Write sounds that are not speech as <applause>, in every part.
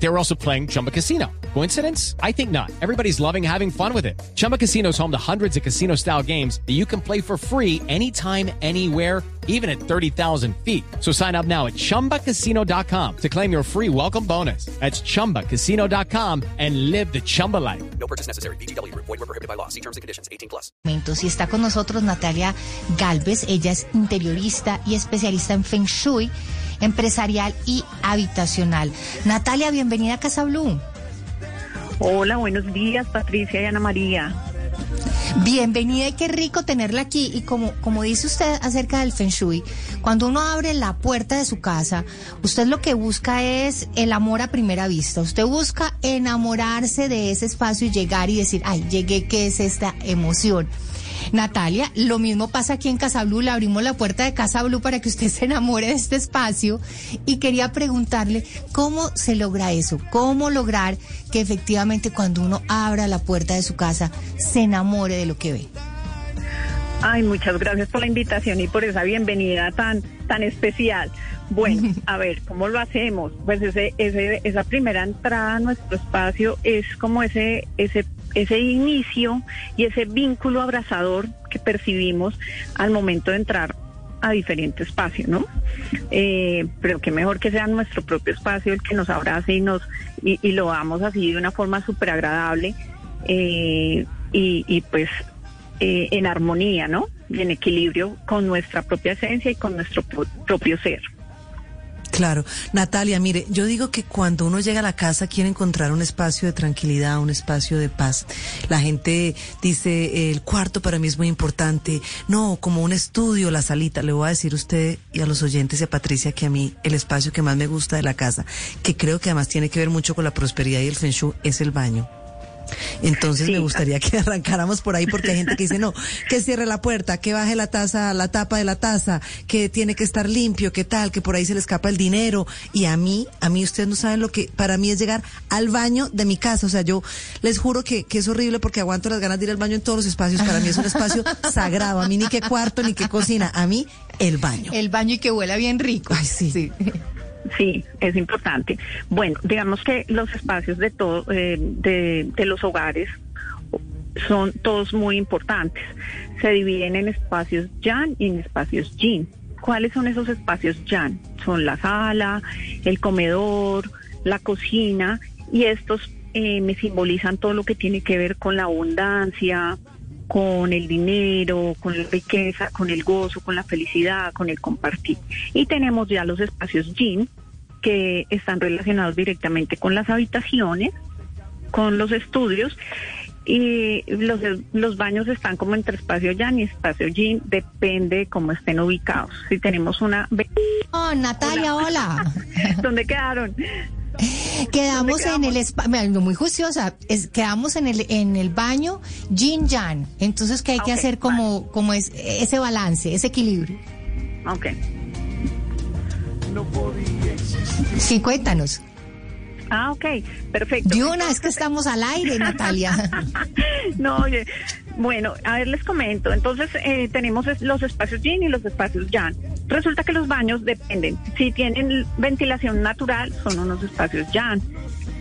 They were also playing Chumba Casino. Coincidence? I think not. Everybody's loving having fun with it. Chumba Casino is home to hundreds of casino style games that you can play for free anytime, anywhere, even at 30,000 feet. So sign up now at chumbacasino.com to claim your free welcome bonus. That's chumbacasino.com and live the Chumba life. No purchase necessary. BGW. Void were prohibited by law. See terms and conditions. 18 plus. Y está con nosotros Natalia Galvez. Ella es interiorista y especialista en Feng Shui, empresarial y habitacional. Natalia, bienvenida a Casa Blue. Hola, buenos días, Patricia y Ana María. Bienvenida y qué rico tenerla aquí. Y como, como dice usted acerca del Feng Shui, cuando uno abre la puerta de su casa, usted lo que busca es el amor a primera vista. Usted busca enamorarse de ese espacio y llegar y decir, ay, llegué, ¿qué es esta emoción? Natalia, lo mismo pasa aquí en Casa Blue, le abrimos la puerta de Casa Blue para que usted <laughs> se enamore de este espacio y quería preguntarle cómo se logra eso, cómo lograr que efectivamente cuando uno abra la puerta de su casa se enamore de lo que ve. Ay, muchas gracias por la invitación y por esa bienvenida tan, tan especial. Bueno, <laughs> a ver, ¿cómo lo hacemos? Pues ese, ese, esa primera entrada a nuestro espacio es como ese, ese ese inicio y ese vínculo abrazador que percibimos al momento de entrar a diferente espacio, ¿no? Eh, pero que mejor que sea nuestro propio espacio el que nos abrace y nos y, lo hagamos así de una forma súper agradable eh, y, pues eh, en armonía, ¿no? Y en equilibrio con nuestra propia esencia y con nuestro propio ser. Claro. Natalia, mire, yo digo que cuando uno llega a la casa quiere encontrar un espacio de tranquilidad, un espacio de paz. La gente dice, el cuarto para mí es muy importante. No, como un estudio, la salita. Le voy a decir a usted y a los oyentes y a Patricia que a mí el espacio que más me gusta de la casa, que creo que además tiene que ver mucho con la prosperidad y el feng shui, es el baño. Entonces me gustaría que <laughs> arrancáramos por ahí porque hay gente que dice, no, que cierre la puerta, que baje la taza, la tapa de la taza, que tiene que estar limpio, que tal, que por ahí se le escapa el dinero. Y a mí, a mí ustedes no saben lo que para mí es llegar al baño de mi casa. O sea, yo les juro que, que es horrible porque aguanto las ganas de ir al baño en todos los espacios. Para mí es un espacio <laughs> sagrado. A mí ni qué cuarto, ni qué cocina. A mí, el baño. El baño y que huela bien rico. Ay, sí. sí. Sí, es importante. Bueno, digamos que los espacios de todo, eh, de, los hogares son todos muy importantes. Se dividen en espacios Yan y en espacios Yin. ¿Cuáles son esos espacios Yan? Son la sala, el comedor, la cocina y estos eh, me simbolizan todo lo que tiene que ver con la abundancia, con el dinero, con la riqueza, con el gozo, con la felicidad, con el compartir. Y tenemos ya los espacios Yin, que están relacionados directamente con las habitaciones, con los estudios, y los, los baños están como entre espacio Yin y espacio Yin, depende de cómo estén ubicados. Si tenemos una... Oh, Natalia, hola. <laughs> ¿Dónde quedaron? <laughs> Quedamos, en el espacio, muy juiciosa, es, quedamos en el, en el baño yin yang. Entonces, que hay que hacer como, como es, ese balance, ese equilibrio. Ok. Sí, cuéntanos. Ah, ok, perfecto. De una vez que estamos al aire, Natalia. <laughs> no, oye, bueno, a ver, les comento. Entonces, eh, tenemos los espacios yin y los espacios yang. Resulta que los baños dependen. Si tienen ventilación natural, son unos espacios yang.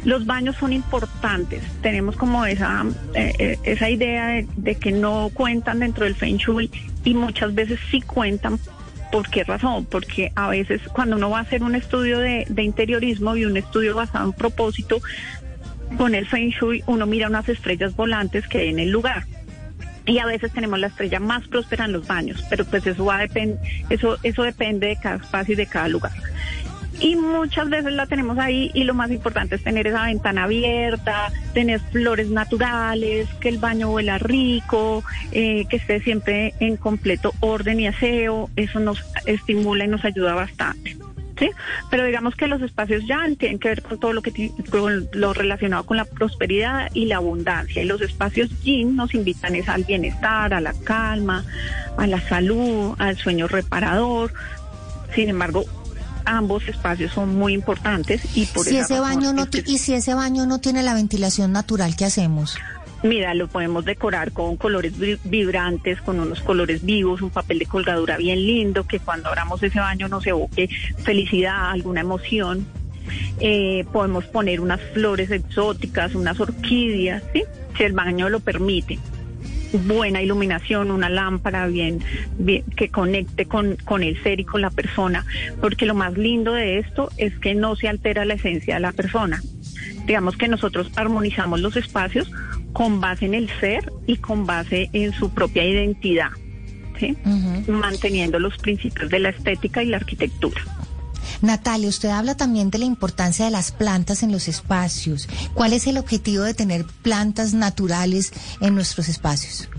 Los baños son importantes. Tenemos como esa, eh, eh, esa idea de, que no cuentan dentro del Feng Shui y muchas veces sí cuentan ¿Por qué razón? Porque a veces cuando uno va a hacer un estudio de, interiorismo y un estudio basado en propósito, con el Feng Shui uno mira unas estrellas volantes que hay en el lugar. Y a veces tenemos la estrella más próspera en los baños, pero pues eso va a eso, eso depende de cada espacio y de cada lugar y muchas veces la tenemos ahí y lo más importante es tener esa ventana abierta, tener flores naturales, que el baño huela rico, eh, que esté siempre en completo orden y aseo, eso nos estimula y nos ayuda bastante. ¿Sí? Pero digamos que los espacios ya tienen que ver con todo lo que con lo relacionado con la prosperidad y la abundancia. Y los espacios yin nos invitan es al bienestar, a la calma, a la salud, al sueño reparador. Sin embargo, ambos espacios son muy importantes y por si ese baño no y si ese baño no tiene la ventilación natural ¿qué hacemos Mira, lo podemos decorar con colores vi- vibrantes, con unos colores vivos, un papel de colgadura bien lindo, que cuando abramos ese baño nos evoque felicidad, alguna emoción. Eh, podemos poner unas flores exóticas, unas orquídeas, ¿sí? si el baño lo permite. Buena iluminación, una lámpara bien, bien que conecte con, con el ser y con la persona, porque lo más lindo de esto es que no se altera la esencia de la persona. Digamos que nosotros armonizamos los espacios con base en el ser y con base en su propia identidad, manteniendo los principios de la estética y la arquitectura. Natalia, usted habla también de la importancia de las plantas en los espacios. ¿Cuál es el objetivo de tener plantas naturales en nuestros espacios?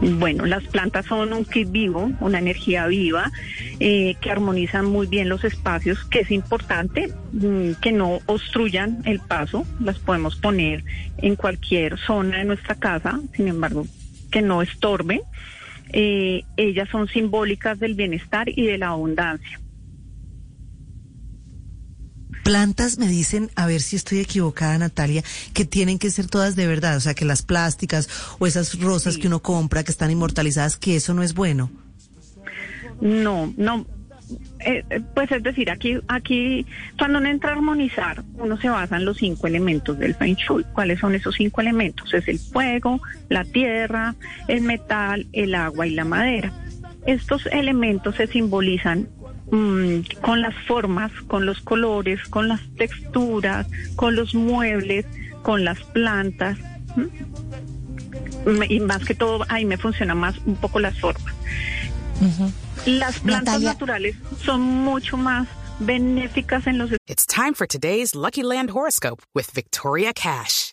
Bueno, las plantas son un kit vivo, una energía viva eh, que armonizan muy bien los espacios, que es importante mm, que no obstruyan el paso. Las podemos poner en cualquier zona de nuestra casa, sin embargo, que no estorben. Eh, ellas son simbólicas del bienestar y de la abundancia. Plantas me dicen, a ver si estoy equivocada, Natalia, que tienen que ser todas de verdad, o sea, que las plásticas o esas rosas que uno compra que están inmortalizadas, que eso no es bueno. No, no. eh, eh, pues es decir, aquí, aquí, cuando uno entra a armonizar, uno se basa en los cinco elementos del Feng Shui. ¿Cuáles son esos cinco elementos? Es el fuego, la tierra, el metal, el agua y la madera. Estos elementos se simbolizan mm, con las formas, con los colores, con las texturas, con los muebles, con las plantas. Y más que todo, ahí me funciona más un poco las formas. Las plantas Natalia. naturales son mucho más benéficas en los It's time for today's Lucky Land horoscope with Victoria Cash.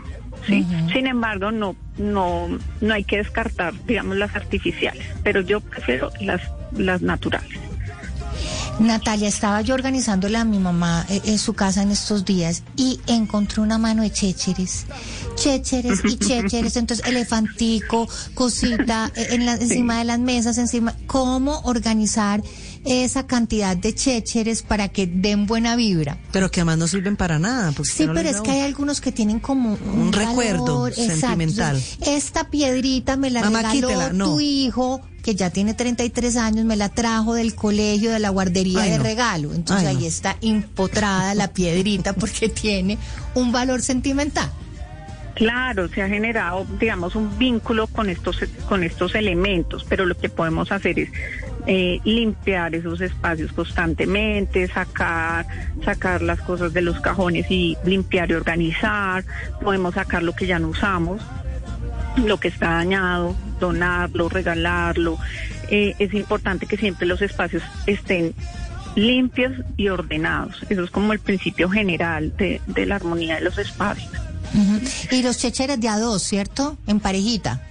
¿Sí? Sin embargo, no, no, no hay que descartar, digamos, las artificiales, pero yo prefiero las, las naturales. Natalia, estaba yo organizándole a mi mamá eh, en su casa en estos días y encontré una mano de chécheres. Chécheres y <laughs> chécheres, entonces elefantico, cosita eh, en la- encima de las mesas, encima. ¿Cómo organizar esa cantidad de chécheres para que den buena vibra? Pero que además no sirven para nada. Porque Sí, no pero es que hay algunos que tienen como un, Un recuerdo valor, exacto. sentimental. Esta piedrita me la Mamá, regaló quítela, no. tu hijo, que ya tiene 33 años, me la trajo del colegio, de la guardería Ay, de no. regalo. Entonces Ay, ahí no. está impotrada la piedrita <laughs> porque tiene un valor sentimental. Claro, se ha generado, digamos, un vínculo con estos, con estos elementos, pero lo que podemos hacer es eh, limpiar esos espacios constantemente, sacar, sacar las cosas de los cajones y limpiar y organizar. Podemos sacar lo que ya no usamos, lo que está dañado, donarlo, regalarlo. Eh, es importante que siempre los espacios estén limpios y ordenados. Eso es como el principio general de, de la armonía de los espacios. Y los chécheres de a dos, ¿cierto? En parejita.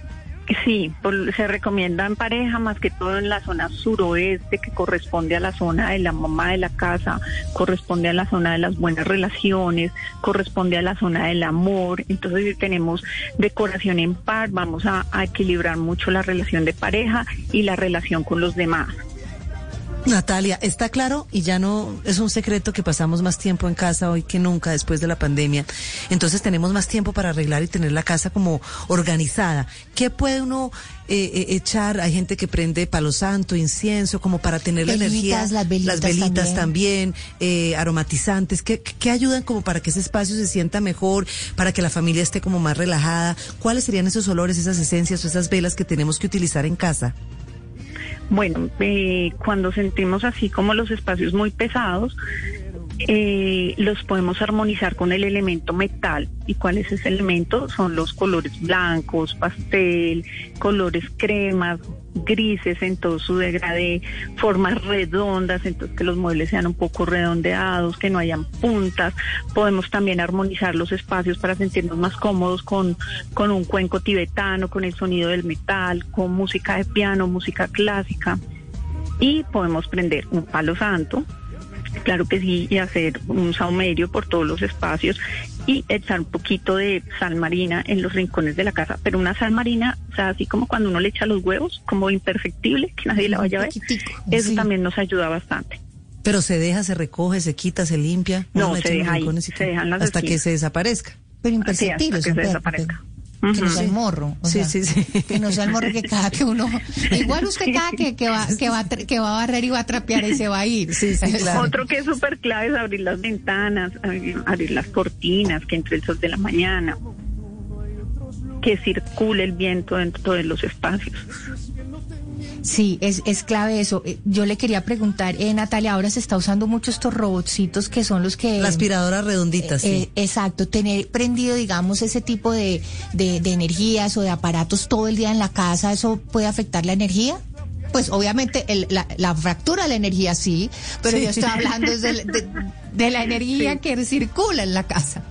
Sí, por- se recomienda en pareja, más que todo en la zona suroeste, que corresponde a la zona de la mamá de la casa, corresponde a la zona de las buenas relaciones, corresponde a la zona del amor. Entonces, si tenemos decoración en par, vamos a, a equilibrar mucho la relación de pareja y la relación con los demás. Natalia, está claro y ya no es un secreto que pasamos más tiempo en casa hoy que nunca después de la pandemia. Entonces tenemos más tiempo para arreglar y tener la casa como organizada. ¿Qué puede uno eh, eh, echar? Hay gente que prende palo santo, incienso, como para tener la energía. Velitas, las velitas velitas también, eh, aromatizantes. ¿Qué, ¿Qué ayudan como para que ese espacio se sienta mejor, para que la familia esté como más relajada? ¿Cuáles serían esos olores, esas esencias o esas velas que tenemos que utilizar en casa? Bueno, eh, cuando sentimos así como los espacios muy pesados, eh, los podemos armonizar con el elemento metal. ¿Y cuál es ese elemento? Son los colores blancos, pastel, colores cremas, grises en todo su degradé, formas redondas, entonces que los muebles sean un poco redondeados, que no hayan puntas. Podemos también armonizar los espacios para sentirnos más cómodos con, con un cuenco tibetano, con el sonido del metal, con música de piano, música clásica. Y podemos prender un palo santo, claro que sí, y hacer un saumerio por todos los espacios y echar un poquito de sal marina en los rincones de la casa, pero una sal marina, o sea, así como cuando uno le echa los huevos, como imperfectible, que nadie la vaya a ver, eso sí. también nos ayuda bastante. Pero se deja, se recoge, se quita, se limpia. No, se deja ahí, se dejan las hasta que se desaparezca. Pero Así imperceptible. hasta que se desaparezca. Que no sea el morro. o Sí, sea, sí, sí. Que no sea el morro que cada que uno. Igual usted cada que, que, va, que, va, que va a barrer y va a trapear y se va a ir. Sí, sí, <laughs> claro. Otro que es súper clave es abrir las ventanas, abrir, abrir las cortinas, que entre el sol de la mañana, que circule el viento dentro de los espacios. Sí, es, es clave eso. Eh, Yo le quería preguntar, eh, Natalia, ahora se está usando mucho estos robotcitos que son los que... La aspiradora redondita, sí. Eh, exacto, tener prendido, digamos, ese tipo de, de, de energías o de aparatos todo el día en la casa, ¿eso puede afectar la energía? Pues obviamente el- la, la fractura de la energía sí, pero Sí. yo estoy hablando de, de la <laughs> energía Sí. que circula en la casa.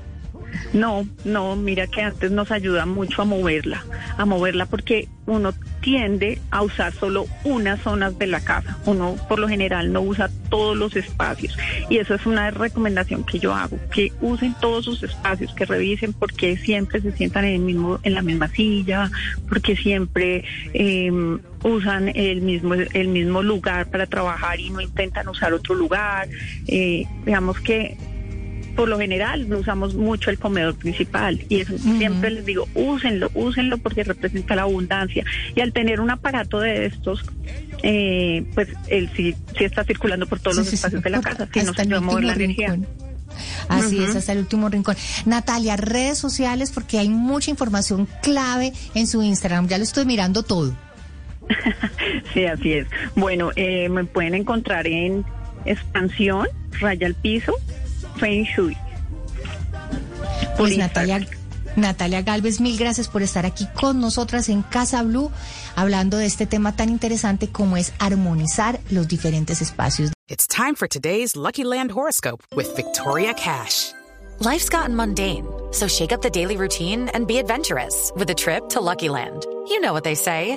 No, no, mira que antes nos ayuda mucho a moverla, a moverla porque uno tiende a usar solo unas zonas de la casa. Uno por lo general no usa todos los espacios y eso es una recomendación que yo hago, que usen todos sus espacios, que revisen porque siempre se sientan en el mismo, en la misma silla, porque siempre eh, usan el mismo, el mismo lugar para trabajar y no intentan usar otro lugar. Eh, digamos que por lo general no usamos mucho el comedor principal y eso siempre les digo, úsenlo, úsenlo porque representa la abundancia y al tener un aparato de estos, eh, pues él sí, sí está circulando por todos Sí, los sí, espacios de la casa, hasta el ayuda a mover la energía. rincón. Así es, hasta el último rincón. Natalia, redes sociales, porque hay mucha información clave en su Instagram. Ya lo estoy mirando todo. <laughs> Sí, así es. Bueno, eh, me pueden encontrar en expansión, raya al piso, Feng Shui. Pues. Natalia, Natalia Galvez, mil gracias por estar aquí con nosotras en Casa Blue, hablando de este tema tan interesante como es armonizar los diferentes espacios. It's time for today's Lucky Land horoscope with Victoria Cash. Life's gotten mundane, so shake up the daily routine and be adventurous with a trip to Lucky Land. You know what they say.